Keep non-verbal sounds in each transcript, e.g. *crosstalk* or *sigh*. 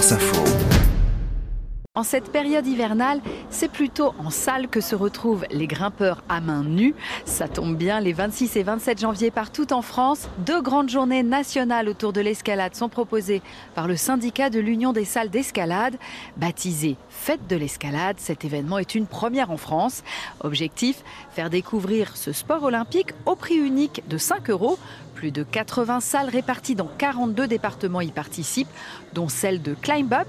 France Info. En cette période hivernale, c'est plutôt en salle que se retrouvent les grimpeurs à main nue. Ça tombe bien, les 26 et 27 janvier partout en France, deux grandes journées nationales autour de l'escalade sont proposées par le syndicat de l'Union des salles d'escalade. Baptisé Fête de l'escalade, cet événement est une première en France. Objectif, faire découvrir ce sport olympique au prix unique de 5 euros. Plus de 80 salles réparties dans 42 départements y participent, dont celle de Climb Up,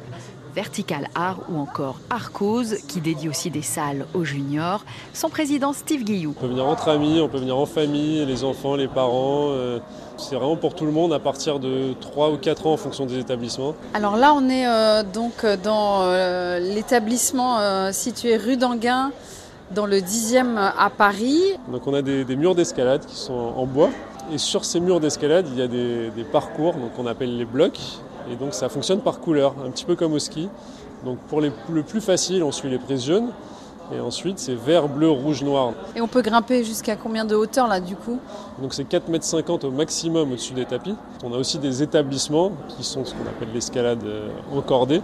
Vertical Art ou encore Arcose, qui dédie aussi des salles aux juniors. Son président Steve Guillou. On peut venir entre amis, on peut venir en famille, les enfants, les parents. Euh, c'est vraiment pour tout le monde à partir de 3 ou 4 ans en fonction des établissements. Alors là, on est euh, donc dans euh, l'établissement situé rue d'Anguin dans le 10e à Paris. Donc on a des, murs d'escalade qui sont en bois. Et sur ces murs d'escalade, il y a des, des parcours donc on appelle les blocs et donc ça fonctionne par couleur, un petit peu comme au ski. Donc pour les, le plus facile, on suit les prises jaunes. Et ensuite, c'est vert, bleu, rouge, noir. Et on peut grimper jusqu'à combien de hauteur là du coup? Donc c'est 4,50 m au maximum au-dessus des tapis. On a aussi des établissements qui sont ce qu'on appelle l'escalade euh, encordée.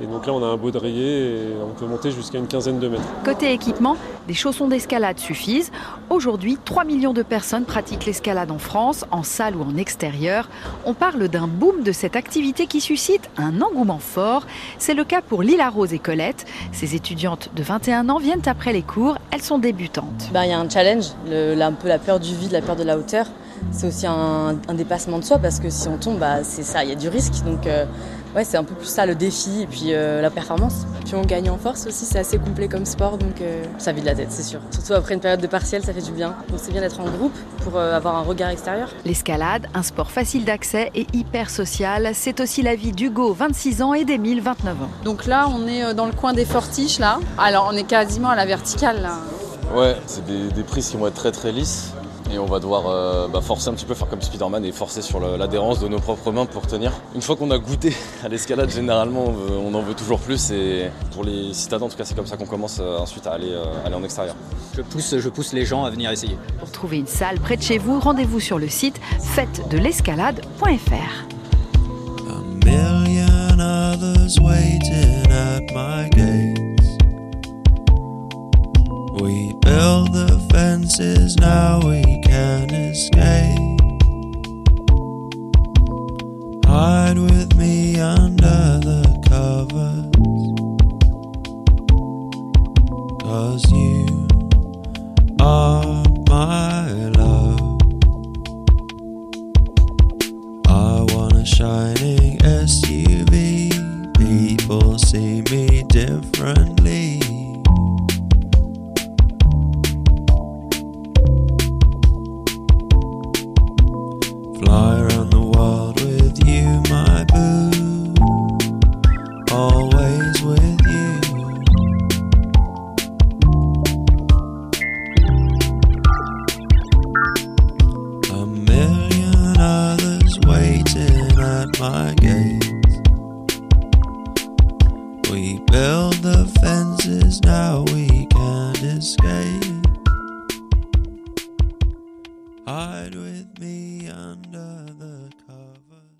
Et donc là, on a un baudrier et on peut monter jusqu'à une quinzaine de mètres. Côté équipement, des chaussons d'escalade suffisent. Aujourd'hui, 3 millions de personnes pratiquent l'escalade en France, en salle ou en extérieur. On parle d'un boom de cette activité qui suscite un engouement fort. C'est le cas pour Lila Rose et Colette. Ces étudiantes de 21 ans viennent après les cours. Elles sont débutantes. Ben, il y a un challenge, un peu la peur du vide, la peur de la hauteur. C'est aussi un, dépassement de soi parce que si on tombe, bah, c'est ça, il y a du risque. Donc euh, ouais, c'est un peu plus ça le défi et puis euh, la performance. Puis on gagne en force aussi, c'est assez complet comme sport donc euh, ça vide la tête, c'est sûr. Surtout après une période de partiel, ça fait du bien. Donc c'est bien d'être en groupe pour euh, avoir un regard extérieur. L'escalade, un sport facile d'accès et hyper social, c'est aussi la vie d'Hugo, 26 ans et d'Emile, 29 ans. Donc là, on est dans le coin des fortiches là. Alors on est quasiment à la verticale là. Ouais, c'est des, des prises qui vont être très très lisses et on va devoir euh, bah, forcer un petit peu, faire comme Spider-Man et forcer sur l'adhérence de nos propres mains pour tenir. Une fois qu'on a goûté *laughs* à l'escalade, généralement on, en veut toujours plus et pour les citadins en tout cas c'est comme ça qu'on commence euh, ensuite à aller, euh, aller en extérieur. Je pousse, je pousse les gens à venir essayer. Pour trouver une salle près de chez vous, rendez-vous sur le site fête-de-l'escalade.fr. fences, now we can escape. Hide with me under the covers. Cause you are my love. I want a shining SUV. People see me differently. Fly around the world with you, my boo. Always with you. A million others waiting at my gate. We build the fences, now we can't escape. Hide with me under the cover.